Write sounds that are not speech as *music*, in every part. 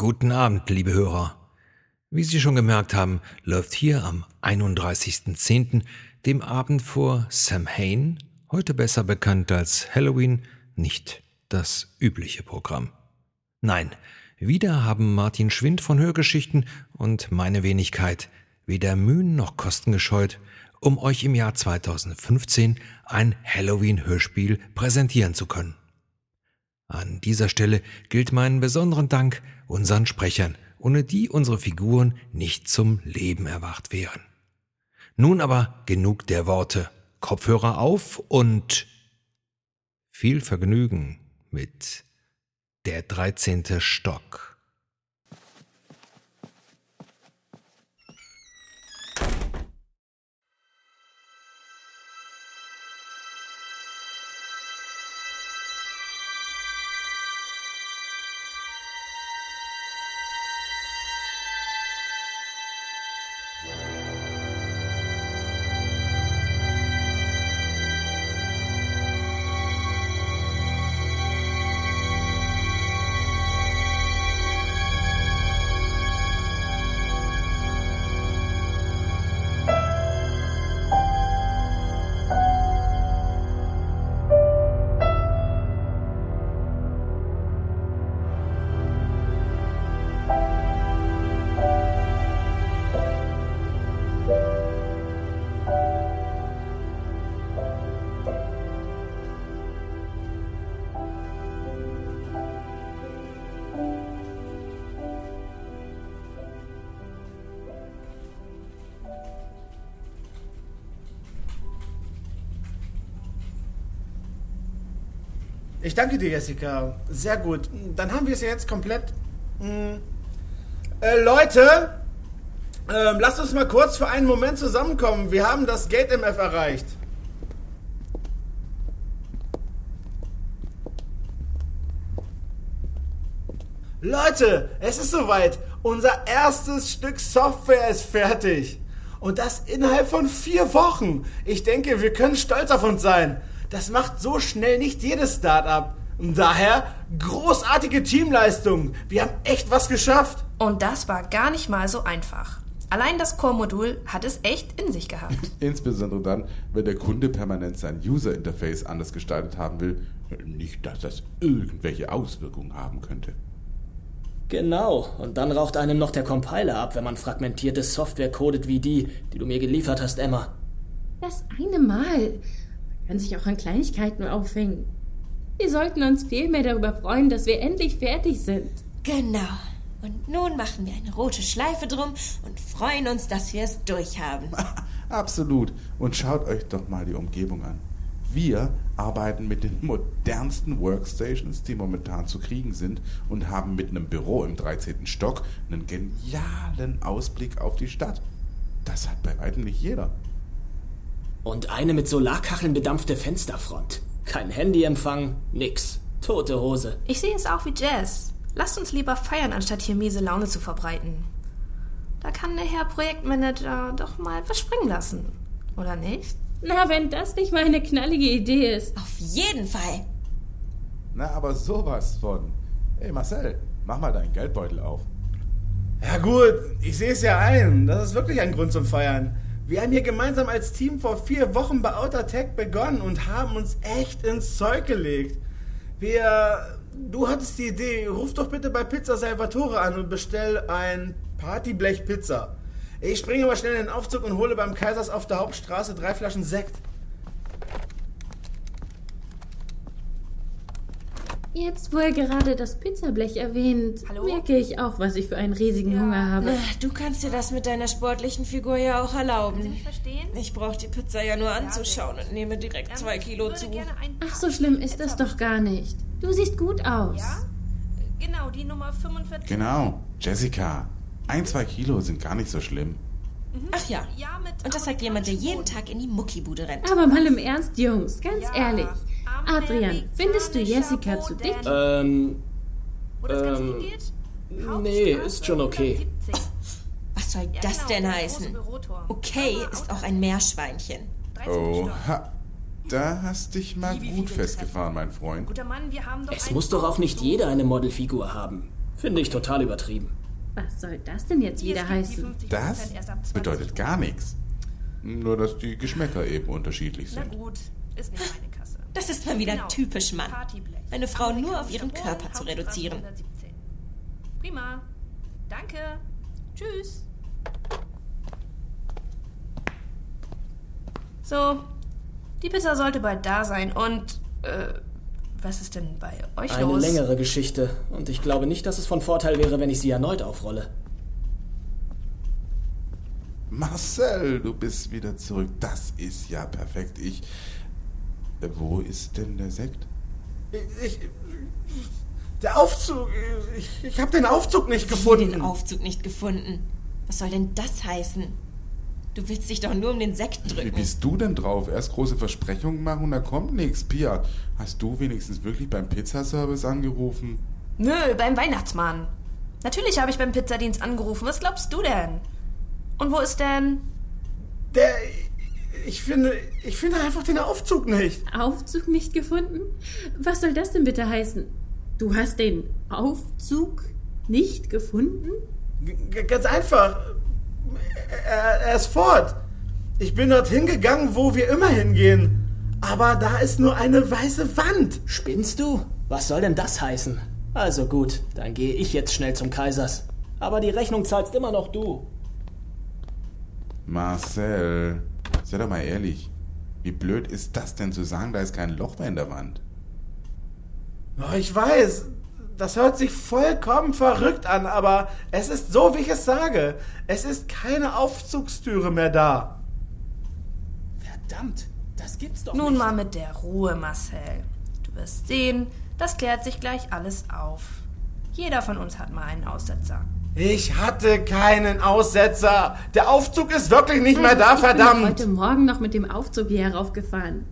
Guten Abend, liebe Hörer. Wie Sie schon gemerkt haben, läuft hier am 31.10., dem Abend vor Samhain, heute besser bekannt als Halloween, nicht das übliche Programm. Nein, wieder haben Martin Schwind von Hörgeschichten und meine Wenigkeit weder Mühen noch Kosten gescheut, um euch im Jahr 2015 ein Halloween-Hörspiel präsentieren zu können. An dieser Stelle gilt meinen besonderen Dank unseren Sprechern, ohne die unsere Figuren nicht zum Leben erwacht wären. Nun aber genug der Worte. Kopfhörer auf und viel Vergnügen mit der 13. Stock. Ich danke dir, Jessica. Sehr gut. Dann haben wir es ja jetzt komplett. Hm. Äh, Leute, ähm, lasst uns mal kurz für einen Moment zusammenkommen. Wir haben das Gate MF erreicht. Leute, es ist soweit. Unser erstes Stück Software ist fertig. Und das innerhalb von vier Wochen. Ich denke, wir können stolz auf uns sein. Das macht so schnell nicht jedes Startup. Und daher großartige Teamleistung. Wir haben echt was geschafft. Und das war gar nicht mal so einfach. Allein das Core-Modul hat es echt in sich gehabt. *laughs* Insbesondere dann, wenn der Kunde permanent sein User-Interface anders gestaltet haben will. Nicht, dass das irgendwelche Auswirkungen haben könnte. Genau, und dann raucht einem noch der Compiler ab, wenn man fragmentierte Software codet wie die, die du mir geliefert hast, Emma. Das eine Mal kann sich auch an Kleinigkeiten aufhängen. Wir sollten uns vielmehr darüber freuen, dass wir endlich fertig sind. Genau. Und nun machen wir eine rote Schleife drum und freuen uns, dass wir es durchhaben. *laughs* Absolut. Und schaut euch doch mal die Umgebung an. Wir arbeiten mit den modernsten Workstations, die momentan zu kriegen sind, und haben mit einem Büro im 13. Stock einen genialen Ausblick auf die Stadt. Das hat bei weitem nicht jeder. Und eine mit Solarkacheln bedampfte Fensterfront. Kein Handyempfang, nix. Tote Hose. Ich sehe es auch wie Jazz. Lasst uns lieber feiern, anstatt hier miese Laune zu verbreiten. Da kann der Herr Projektmanager doch mal was springen lassen. Oder nicht? Na, wenn das nicht mal eine knallige Idee ist. Auf jeden Fall. Na, aber sowas von. Hey Marcel, mach mal deinen Geldbeutel auf. Ja gut, ich sehe es ja ein. Das ist wirklich ein Grund zum Feiern. Wir haben hier gemeinsam als Team vor vier Wochen bei Outer Tech begonnen und haben uns echt ins Zeug gelegt. Wir. Du hattest die Idee, ruf doch bitte bei Pizza Salvatore an und bestell ein Partyblech Pizza. Ich springe mal schnell in den Aufzug und hole beim Kaisers auf der Hauptstraße drei Flaschen Sekt. Jetzt, wo er gerade das Pizzablech erwähnt, Hallo? merke ich auch, was ich für einen riesigen Hunger habe. Ach, Du kannst dir das mit deiner sportlichen Figur ja auch erlauben. Sie verstehen? Ich brauche die Pizza ja nur anzuschauen und nehme direkt zwei Kilo zu. Ach, so schlimm ist das doch gar nicht. Du siehst gut aus. Ja? Genau, die Nummer 45. Genau, Jessica. Ein, zwei Kilo sind gar nicht so schlimm. Ach ja. Ja, Und das sagt jemand, der jeden Tag in die Muckibude rennt. Aber mal im Ernst, Jungs, ganz Ja, ehrlich. Adrian, findest du Jessica zu dick? Ähm, ähm, nee, ist schon okay. 117. Was soll das denn heißen? Okay ist auch ein Meerschweinchen. 13. Stock. Oha. Da hast dich mal gut festgefahren, mein Freund. Es muss doch auch nicht jeder eine Modelfigur haben. Finde ich total übertrieben. Was soll das denn jetzt wieder heißen? 50% Das erst ab 20 bedeutet gar nichts. Nur, dass die Geschmäcker eben unterschiedlich Na sind. gut, ist nicht meine Kasse. Das ist mal wieder Genau. typisch Mann. Eine Frau nur auf ihren Körper zu reduzieren. 117. Prima. Danke. Tschüss. So, die Pizza sollte bald da sein und äh, was ist denn bei euch Eine los? längere Geschichte. Und ich glaube nicht, dass es von Vorteil wäre, wenn ich sie erneut aufrolle. Marcel, du bist wieder zurück. Das ist ja perfekt. Ich. Äh, Wo ist denn der Sekt? Ich, der Aufzug, ich, ich habe den Aufzug nicht Wie gefunden. den Aufzug nicht gefunden. Was soll denn das heißen? Du willst dich doch nur um den Sekt Wie drücken. bist du denn drauf? Erst große Versprechungen machen und da kommt nichts. Pia, hast du wenigstens wirklich beim Pizzaservice angerufen? Nö, beim Weihnachtsmann. Natürlich habe ich beim Pizzadienst angerufen. Was glaubst du denn? Und wo ist denn? Der, ich finde, ich finde einfach den Aufzug nicht. Aufzug nicht gefunden? Was soll das denn bitte heißen? Du hast den Aufzug nicht gefunden? G ganz einfach. Er, er ist fort. Ich bin dorthin gegangen, wo wir immer hingehen. Aber da ist nur eine weiße Wand. Spinnst du? Was soll denn das heißen? Also gut, dann gehe ich jetzt schnell zum Kaisers. Aber die Rechnung zahlst immer noch du. Marcel, sei doch mal ehrlich. Wie blöd ist das denn zu sagen, da ist kein Loch mehr in der Wand? Oh, ich weiß, das hört sich vollkommen verrückt an, aber es ist so, wie ich es sage. Es ist keine Aufzugstüre mehr da. Verdammt, das gibt's doch Nun nicht. mal mit der Ruhe, Marcel. Du wirst sehen, das klärt sich gleich alles auf. Jeder von uns hat mal einen Aussetzer. Ich hatte keinen Aussetzer. Der Aufzug ist wirklich nicht mehr da, Also, ich bin verdammt. heute Morgen noch mit dem Aufzug hier heraufgefahren.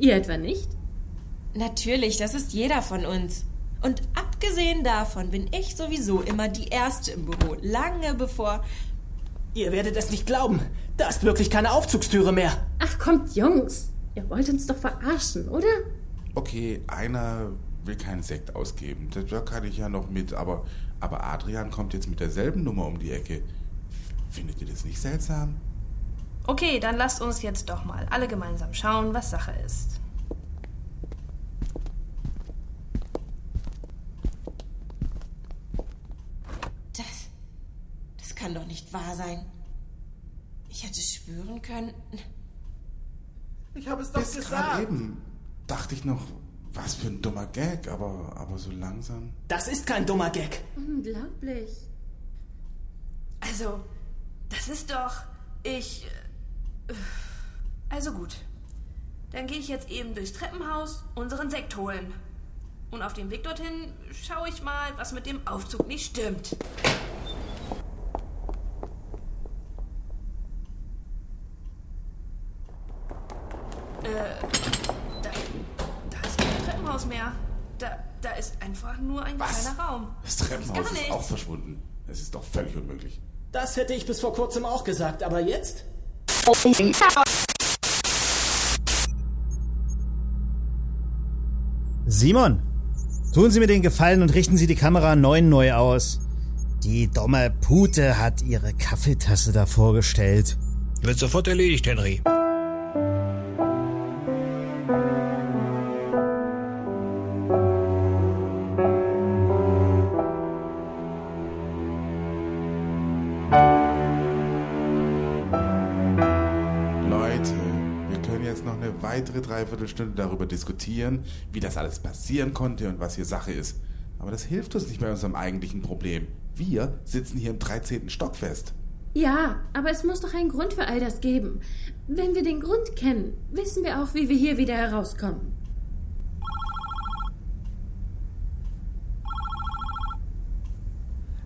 Ihr etwa nicht? Natürlich, das ist jeder von uns. Und abgesehen davon bin ich sowieso immer die Erste im Büro, lange bevor. Ihr werdet es nicht glauben. Da ist wirklich keine Aufzugstüre mehr. Ach kommt, Jungs. Ihr wollt uns doch verarschen, oder? Okay, einer will keinen Sekt ausgeben. Da kann ich ja noch mit, aber, aber Adrian kommt jetzt mit derselben Nummer um die Ecke. Findet ihr das nicht seltsam? Okay, dann lasst uns jetzt doch mal alle gemeinsam schauen, was Sache ist. Das. Das kann doch nicht wahr sein. Ich hätte schwören können. Ich habe es doch Bis gerade gesagt. eben dachte ich noch, was für ein dummer Gag, aber, aber so langsam. Das ist kein dummer Gag. Unglaublich. Also, das ist doch. Ich. äh, Also gut. Dann gehe ich jetzt eben durchs Treppenhaus unseren Sekt holen. Und auf dem Weg dorthin schaue ich mal, was mit dem Aufzug nicht stimmt. Äh, da, da ist kein Treppenhaus mehr. Da, da ist einfach nur ein Was? kleiner Raum. Das Gar Treppenhaus ist auch verschwunden. Es ist doch völlig unmöglich. Das hätte ich bis vor kurzem auch gesagt, aber jetzt? Simon, tun Sie mir den Gefallen und richten Sie die Kamera neun neu aus. Die dumme Pute hat ihre Kaffeetasse da vorgestellt. Wird sofort erledigt, Henry. Dreiviertelstunde darüber diskutieren, wie das alles passieren konnte und was hier Sache ist. Aber das hilft uns nicht bei unserem eigentlichen Problem. Wir sitzen hier im 13. Stock fest. Ja, aber es muss doch einen Grund für all das geben. Wenn wir den Grund kennen, wissen wir auch, wie wir hier wieder herauskommen.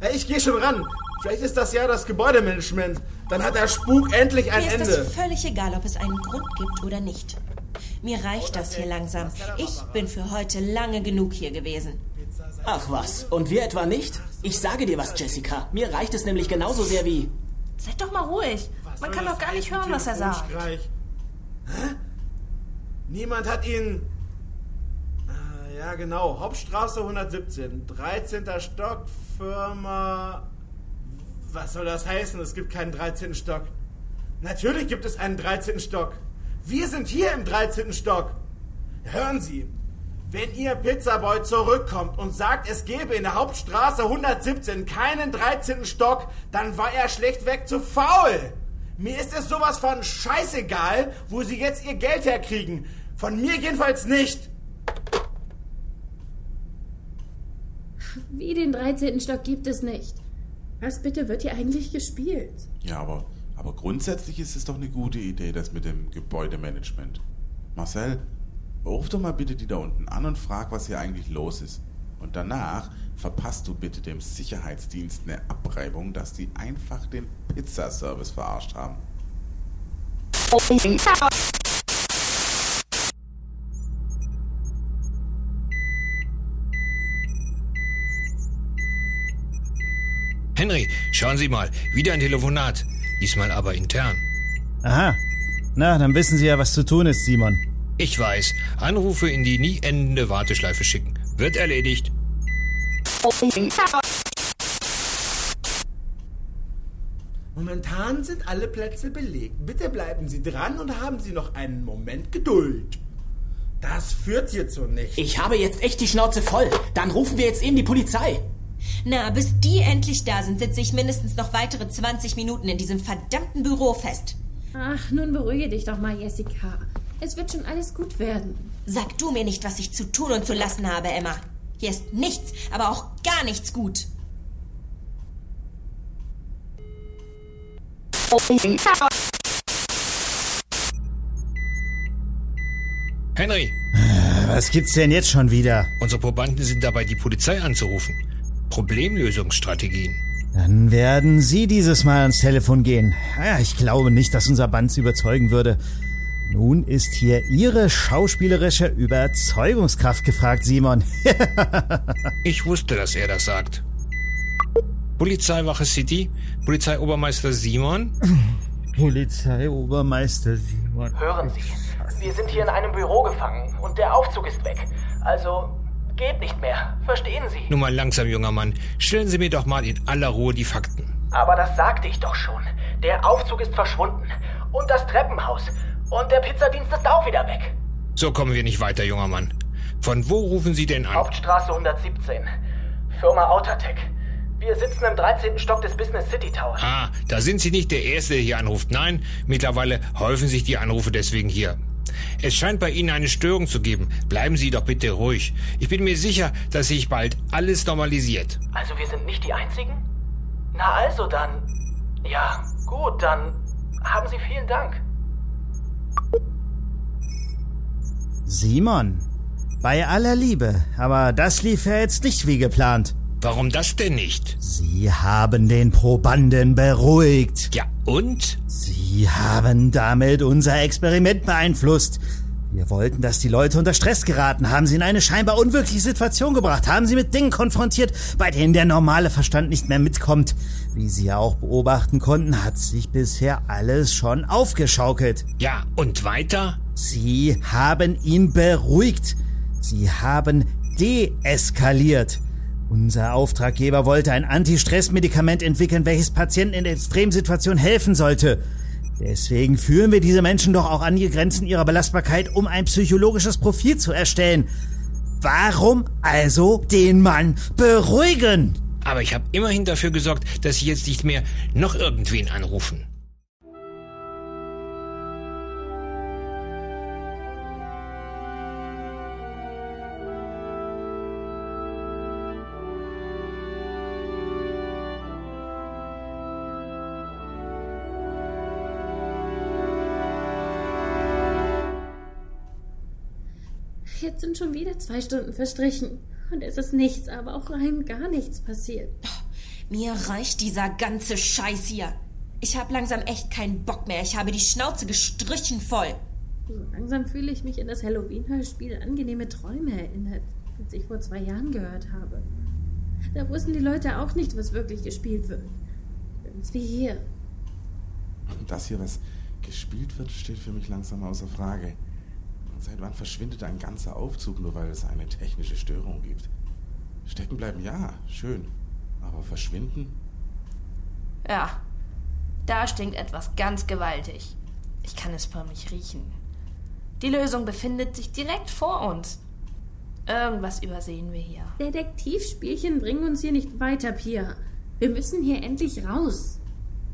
Hey, ich gehe schon ran. Vielleicht ist das ja das Gebäudemanagement. Dann hat der Spuk endlich ein Mir ist Ende. das völlig egal, ob es einen Grund gibt oder nicht. Mir reicht das hier langsam. Ich bin für heute lange genug hier gewesen. Ach was, und wir etwa nicht? Ich sage dir was, Jessica. Mir reicht es nämlich genauso sehr wie. Seid doch mal ruhig. Man kann doch gar nicht hören, was er sagt. Hä? Niemand hat ihn. Ah, Ja, genau. Hauptstraße 117. 13. Stock, Firma. Was soll das heißen? Es gibt keinen 13. Stock. Natürlich gibt es einen 13. Stock. Wir sind hier im 13. Stock. Hören Sie, wenn Ihr Pizzaboy zurückkommt und sagt, es gäbe in der Hauptstraße 117 keinen 13. Stock, dann war er schlechtweg zu faul. Mir ist es sowas von scheißegal, wo Sie jetzt Ihr Geld herkriegen. Von mir jedenfalls nicht. Wie den 13. Stock gibt es nicht. Was bitte wird hier eigentlich gespielt? Ja, aber, aber grundsätzlich ist es doch eine gute Idee, das mit dem Gebäudemanagement. Marcel, ruf doch mal bitte die da unten an und frag, was hier eigentlich los ist. Und danach verpasst du bitte dem Sicherheitsdienst eine Abreibung, dass die einfach den Pizzaservice verarscht haben. Henry, schauen Sie mal, wieder ein Telefonat. Diesmal aber intern. Aha. Na, dann wissen Sie ja, was zu tun ist, Simon. Ich weiß, Anrufe in die nie endende Warteschleife schicken. Wird erledigt. Momentan sind alle Plätze belegt. Bitte bleiben Sie dran und haben Sie noch einen Moment Geduld. Das führt hierzu nicht. Ich habe jetzt echt die Schnauze voll. Dann rufen wir jetzt eben die Polizei. Na, bis die endlich da sind, sitze ich mindestens noch weitere 20 Minuten in diesem verdammten Büro fest. Ach, nun beruhige dich doch mal, Jessica. Es wird schon alles gut werden. Sag du mir nicht, was ich zu tun und zu lassen habe, Emma. Hier ist nichts, aber auch gar nichts gut. Henry, Was gibt's denn jetzt schon wieder? unsere Probanden sind dabei, die Polizei anzurufen. Problemlösungsstrategien. Dann werden Sie dieses Mal ans Telefon gehen. Ja, ich glaube nicht, dass unser Band Sie überzeugen würde. Nun ist hier Ihre schauspielerische Überzeugungskraft gefragt, Simon. *laughs* Ich wusste, dass er das sagt. Polizeiwache City, Polizeiobermeister Simon. *laughs* Polizeiobermeister Simon. Hören Sie, wir sind hier in einem Büro gefangen und der Aufzug ist weg. Also geht nicht mehr. Verstehen Sie? Nun mal langsam, junger Mann. Stellen Sie mir doch mal in aller Ruhe die Fakten. Aber das sagte ich doch schon. Der Aufzug ist verschwunden. Und das Treppenhaus. Und der Pizzadienst ist auch wieder weg. So kommen wir nicht weiter, junger Mann. Von wo rufen Sie denn an? Hauptstraße 117. Firma Outertech. Wir sitzen im 13. Stock des Business City Towers. Ah, da sind Sie nicht der Erste, der hier anruft. Nein, mittlerweile häufen sich die Anrufe deswegen hier. Es scheint bei Ihnen eine Störung zu geben. Bleiben Sie doch bitte ruhig. Ich bin mir sicher, dass sich bald alles normalisiert. Also wir sind nicht die Einzigen? Na also dann. Ja, gut, dann haben Sie vielen Dank. Simon, bei aller Liebe, aber das lief ja jetzt nicht wie geplant. Warum das denn nicht? Sie haben den Probanden beruhigt. Ja, und? Sie haben damit unser Experiment beeinflusst. Wir wollten, dass die Leute unter Stress geraten, haben sie in eine scheinbar unwirkliche Situation gebracht, haben sie mit Dingen konfrontiert, bei denen der normale Verstand nicht mehr mitkommt. Wie Sie ja auch beobachten konnten, hat sich bisher alles schon aufgeschaukelt. Ja, und weiter? Sie haben ihn beruhigt. Sie haben deeskaliert. Unser Auftraggeber wollte ein Anti-Stress-Medikament entwickeln, welches Patienten in Extremsituationen helfen sollte. Deswegen führen wir diese Menschen doch auch an die Grenzen ihrer Belastbarkeit, um ein psychologisches Profil zu erstellen. Warum also den Mann beruhigen? Aber ich habe immerhin dafür gesorgt, dass Sie jetzt nicht mehr noch irgendwen anrufen. Jetzt sind schon wieder zwei Stunden verstrichen. Und es ist nichts, aber auch rein gar nichts passiert. Mir reicht dieser ganze Scheiß hier. Ich habe langsam echt keinen Bock mehr. Ich habe die Schnauze gestrichen voll. So langsam fühle ich mich in das Halloween-Hörspiel Angenehme Träume erinnert, das ich vor zwei Jahren gehört habe. Da wussten die Leute auch nicht, was wirklich gespielt wird. Ganz wie hier. Das hier, was gespielt wird, steht für mich langsam außer Frage. Seit wann verschwindet ein ganzer Aufzug, nur weil es eine technische Störung gibt? Stecken bleiben, ja, schön. Aber verschwinden? Ja, da stinkt etwas ganz gewaltig. Ich kann es förmlich riechen. Die Lösung befindet sich direkt vor uns. Irgendwas übersehen wir hier. Detektivspielchen bringen uns hier nicht weiter, Pia. Wir müssen hier endlich raus.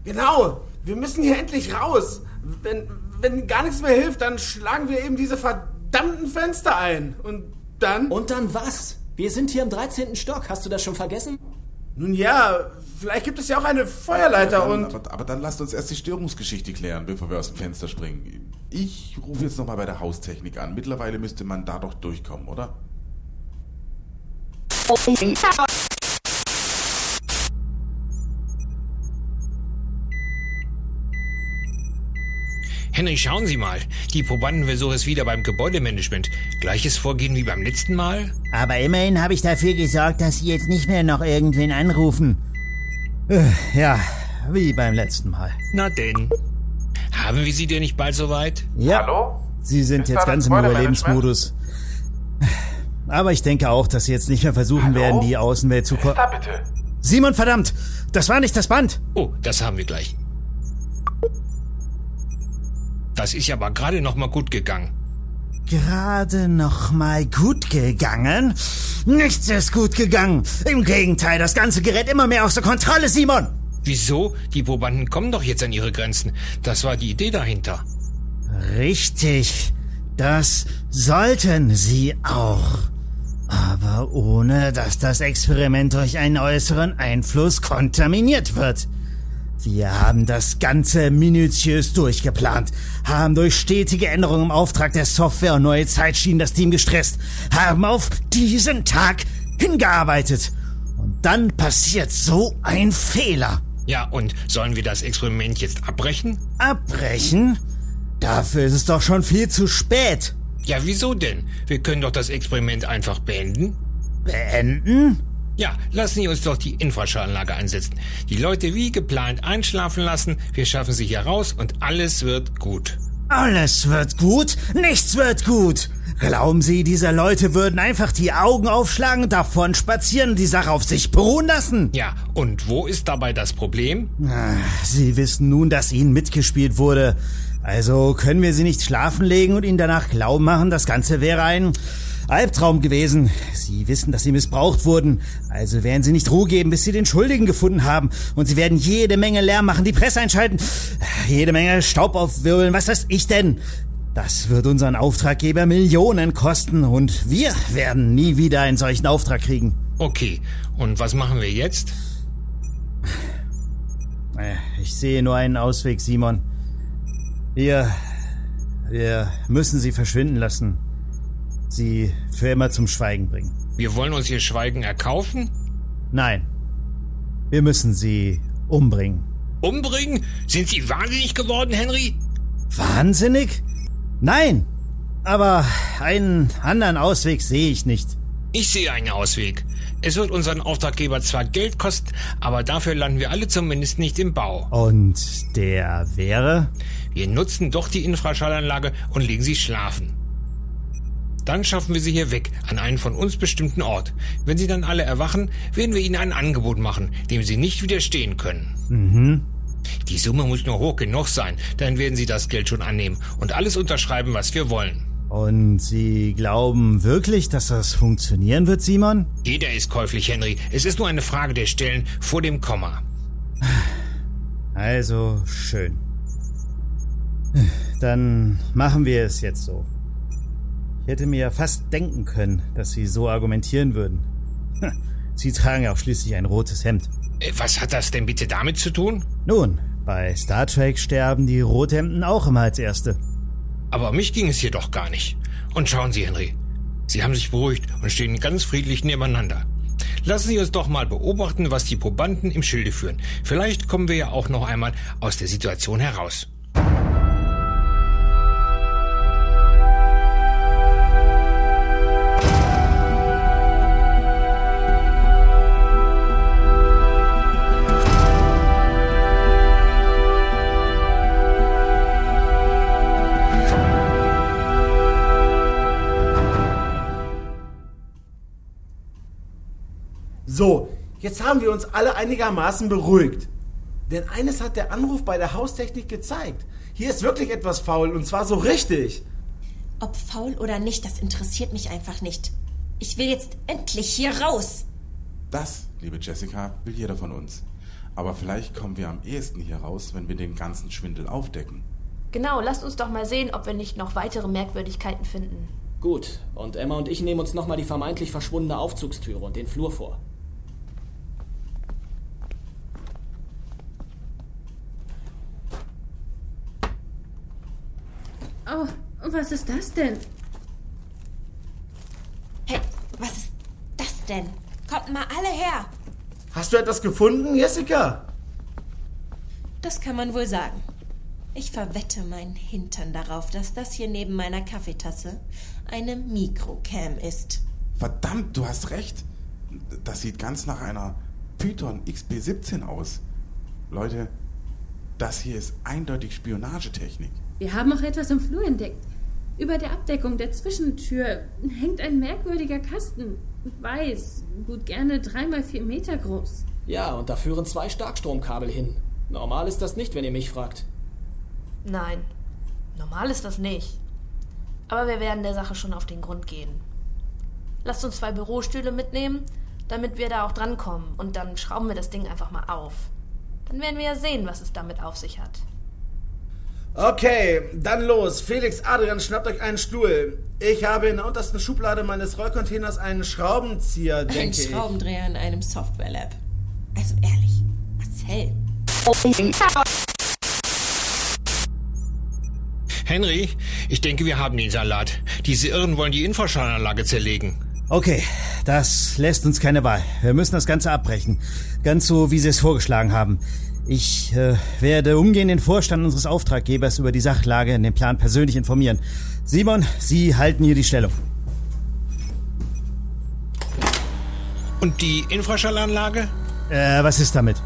Genau, wir müssen hier endlich raus. Wenn, wenn gar nichts mehr hilft, dann schlagen wir eben diese verdammten Fenster ein. Und dann. Und dann was? Wir sind hier im 13. Stock. Hast du das schon vergessen? Nun ja, vielleicht gibt es ja auch eine Feuerleiter aber dann, und. Aber, aber dann lasst uns erst die Störungsgeschichte klären, bevor wir aus dem Fenster springen. Ich rufe jetzt nochmal bei der Haustechnik an. Mittlerweile müsste man da doch durchkommen, oder? Henry, schauen Sie mal. Die Probandenversuch ist wieder beim Gebäudemanagement. Gleiches Vorgehen wie beim letzten Mal? Aber immerhin habe ich dafür gesorgt, dass Sie jetzt nicht mehr noch irgendwen anrufen. Äh, Ja, wie beim letzten Mal. Na denn. Haben wir Sie denn nicht bald soweit? Ja, Hallo? Sie sind Ist jetzt ganz im? Überlebensmodus. Aber ich denke auch, dass Sie jetzt nicht mehr versuchen Hallo? werden, die Außenwelt zu... ko- Da bitte. Simon, verdammt! Das war nicht das Band! Oh, das haben wir gleich. Das ist ja aber gerade noch mal gut gegangen. Gerade noch mal gut gegangen? Nichts ist gut gegangen. Im Gegenteil, das ganze gerät immer mehr außer Kontrolle, Simon! Wieso? Die Probanden kommen doch jetzt an ihre Grenzen. Das war die Idee dahinter. Richtig. Das sollten sie auch. Aber ohne, dass das Experiment durch einen äußeren Einfluss kontaminiert wird. Wir haben das Ganze minutiös durchgeplant, haben durch stetige Änderungen im Auftrag der Software und neue Zeitschienen das Team gestresst, haben auf diesen Tag hingearbeitet. Und dann passiert so ein Fehler. Ja, und sollen wir das Experiment jetzt abbrechen? Abbrechen? Dafür ist es doch schon viel zu spät. Ja, wieso denn? Wir können doch das Experiment einfach beenden. Beenden? Ja, lassen Sie uns doch die Infraschallanlage einsetzen. Die Leute wie geplant einschlafen lassen, wir schaffen sie hier raus und alles wird gut. Alles wird gut, nichts wird gut. Glauben Sie, diese Leute würden einfach die Augen aufschlagen davon spazieren und die Sache auf sich beruhen lassen? Ja, und wo ist dabei das Problem? Ah, Sie wissen nun, dass Ihnen mitgespielt wurde. Also können wir Sie nicht schlafen legen und Ihnen danach glauben machen, das Ganze wäre ein Albtraum gewesen. Sie wissen, dass Sie missbraucht wurden. Also werden Sie nicht Ruhe geben, bis Sie den Schuldigen gefunden haben. Und Sie werden jede Menge Lärm machen, die Presse einschalten, jede Menge Staub aufwirbeln, was weiß ich denn. Das wird unseren Auftraggeber Millionen kosten und wir werden nie wieder einen solchen Auftrag kriegen. Okay, und was machen wir jetzt? Äh, Ich sehe nur einen Ausweg, Simon. Wir. Wir müssen sie verschwinden lassen. Sie für immer zum Schweigen bringen. Wir wollen uns ihr Schweigen erkaufen? Nein. Wir müssen sie umbringen. Umbringen? Sind Sie wahnsinnig geworden, Henry? Wahnsinnig? Nein! Aber einen anderen Ausweg sehe ich nicht. Ich sehe einen Ausweg. Es wird unseren Auftraggeber zwar Geld kosten, aber dafür landen wir alle zumindest nicht im Bau. Und der wäre? Wir nutzen doch die Infraschallanlage und legen sie schlafen. Dann schaffen wir sie hier weg, an einen von uns bestimmten Ort. Wenn sie dann alle erwachen, werden wir ihnen ein Angebot machen, dem sie nicht widerstehen können. Mhm. Die Summe muss nur hoch genug sein, dann werden sie das Geld schon annehmen und alles unterschreiben, was wir wollen. Und Sie glauben wirklich, dass das funktionieren wird, Simon? Jeder ist käuflich, Henry. Es ist nur eine Frage der Stellen vor dem Komma. Also schön. Dann machen wir es jetzt so. Ich hätte mir ja fast denken können, dass Sie so argumentieren würden. *laughs* Sie tragen ja auch schließlich ein rotes Hemd. Äh, Was hat das denn bitte damit zu tun? Nun, bei Star Trek sterben die Rothemden auch immer als Erste. Aber um mich ging es hier doch gar nicht. Und schauen Sie, Henry. Sie haben sich beruhigt und stehen ganz friedlich nebeneinander. Lassen Sie uns doch mal beobachten, was die Probanden im Schilde führen. Vielleicht kommen wir ja auch noch einmal aus der Situation heraus. So, jetzt haben wir uns alle einigermaßen beruhigt. Denn eines hat der Anruf bei der Haustechnik gezeigt. Hier ist wirklich etwas faul und zwar so richtig. Ob faul oder nicht, das interessiert mich einfach nicht. Ich will jetzt endlich hier raus. Das, liebe Jessica, will jeder von uns. Aber vielleicht kommen wir am ehesten hier raus, wenn wir den ganzen Schwindel aufdecken. Genau, lasst uns doch mal sehen, ob wir nicht noch weitere Merkwürdigkeiten finden. Gut, und Emma und ich nehmen uns nochmal die vermeintlich verschwundene Aufzugstüre und den Flur vor. Was ist das denn? Hey, was ist das denn? Kommt mal alle her. Hast du etwas gefunden, Jessica? Das kann man wohl sagen. Ich verwette meinen Hintern darauf, dass das hier neben meiner Kaffeetasse eine Mikrocam ist. Verdammt, du hast recht. Das sieht ganz nach einer Python XP17 aus. Leute, das hier ist eindeutig Spionagetechnik. Wir haben auch etwas im Flur entdeckt. Über der Abdeckung der Zwischentür hängt ein merkwürdiger Kasten. Weiß, gut gerne dreimal vier Meter groß. Ja, und da führen zwei Starkstromkabel hin. Normal ist das nicht, wenn ihr mich fragt. Nein, normal ist das nicht. Aber wir werden der Sache schon auf den Grund gehen. Lasst uns zwei Bürostühle mitnehmen, damit wir da auch drankommen. Und dann schrauben wir das Ding einfach mal auf. Dann werden wir ja sehen, was es damit auf sich hat. Okay, dann los. Felix, Adrian, schnappt euch einen Stuhl. Ich habe in der untersten Schublade meines Rollcontainers einen Schraubenzieher, Ein denke ich. Schraubendreher in einem Software-Lab. Also ehrlich, Marcel. Henry, ich denke, wir haben den Salat. Diese Irren wollen die Infraschallanlage zerlegen. Okay, das lässt uns keine Wahl. Wir müssen das Ganze abbrechen. Ganz so, wie Sie es vorgeschlagen haben. Ich äh, werde umgehend den Vorstand unseres Auftraggebers über die Sachlage in dem Plan persönlich informieren. Simon, Sie halten hier die Stellung. Und die Infraschallanlage? Äh, was ist damit?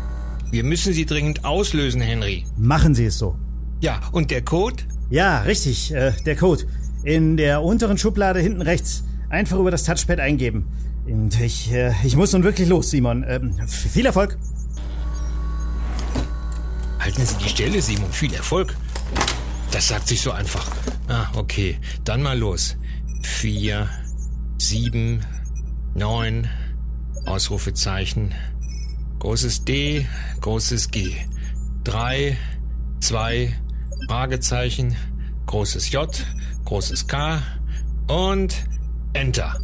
Wir müssen sie dringend auslösen, Henry. Machen Sie es so. Ja, und der Code? Ja, richtig, äh, der Code. In der unteren Schublade hinten rechts. Einfach über das Touchpad eingeben. Und ich, äh, ich muss nun wirklich los, Simon. Ähm, viel Erfolg. Halten Sie die Stelle, Simon. Viel Erfolg. Das sagt sich so einfach. Ah, okay. Dann mal los. Vier, sieben, neun, Ausrufezeichen, großes D, großes G. Drei, zwei, Fragezeichen, großes J, großes K und Enter.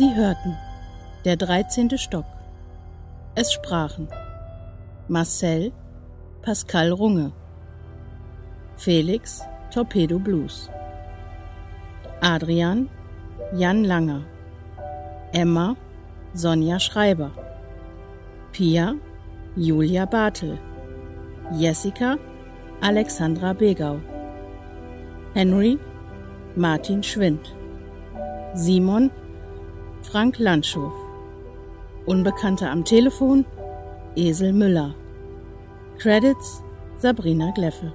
Sie hörten Der 13. Stock. Es sprachen Marcel Pascal Runge, Felix Torpedo Blues, Adrian Jan Langer, Emma Sonja Schreiber, Pia Julia Bartel, Jessica Alexandra Begau, Henry Martin Schwind, Simon Frank Landschow. Unbekannter am Telefon Esel Müller. Credits Sabrina Gleffe.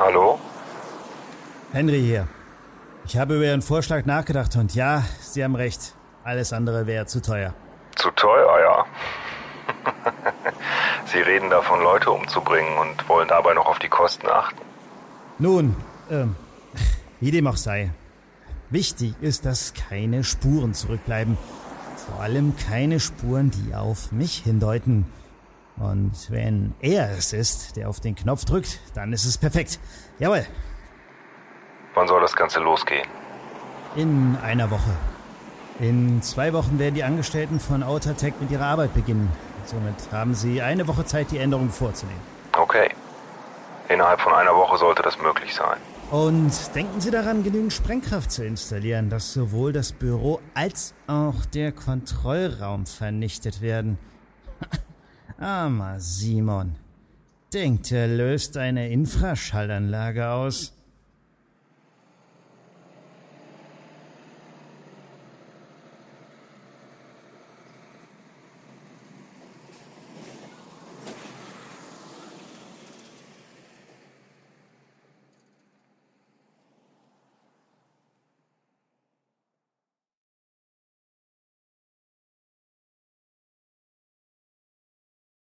Hallo? Henry hier. Ich habe über Ihren Vorschlag nachgedacht und ja, Sie haben recht. Alles andere wäre zu teuer. Zu teuer, ja. *laughs* Sie reden davon, Leute umzubringen und wollen dabei noch auf die Kosten achten. Nun, ähm, wie dem auch sei. Wichtig ist, dass keine Spuren zurückbleiben. Vor allem keine Spuren, die auf mich hindeuten. Und wenn er es ist, der auf den Knopf drückt, dann ist es perfekt. Jawohl. Wann soll das Ganze losgehen? In einer Woche. In zwei Wochen werden die Angestellten von Outertech mit ihrer Arbeit beginnen. Somit haben sie eine Woche Zeit, die Änderungen vorzunehmen. Okay. Innerhalb von einer Woche sollte das möglich sein. Und denken Sie daran, genügend Sprengkraft zu installieren, dass sowohl das Büro als auch der Kontrollraum vernichtet werden. Armer Simon. Denkt, er löst eine Infraschallanlage aus.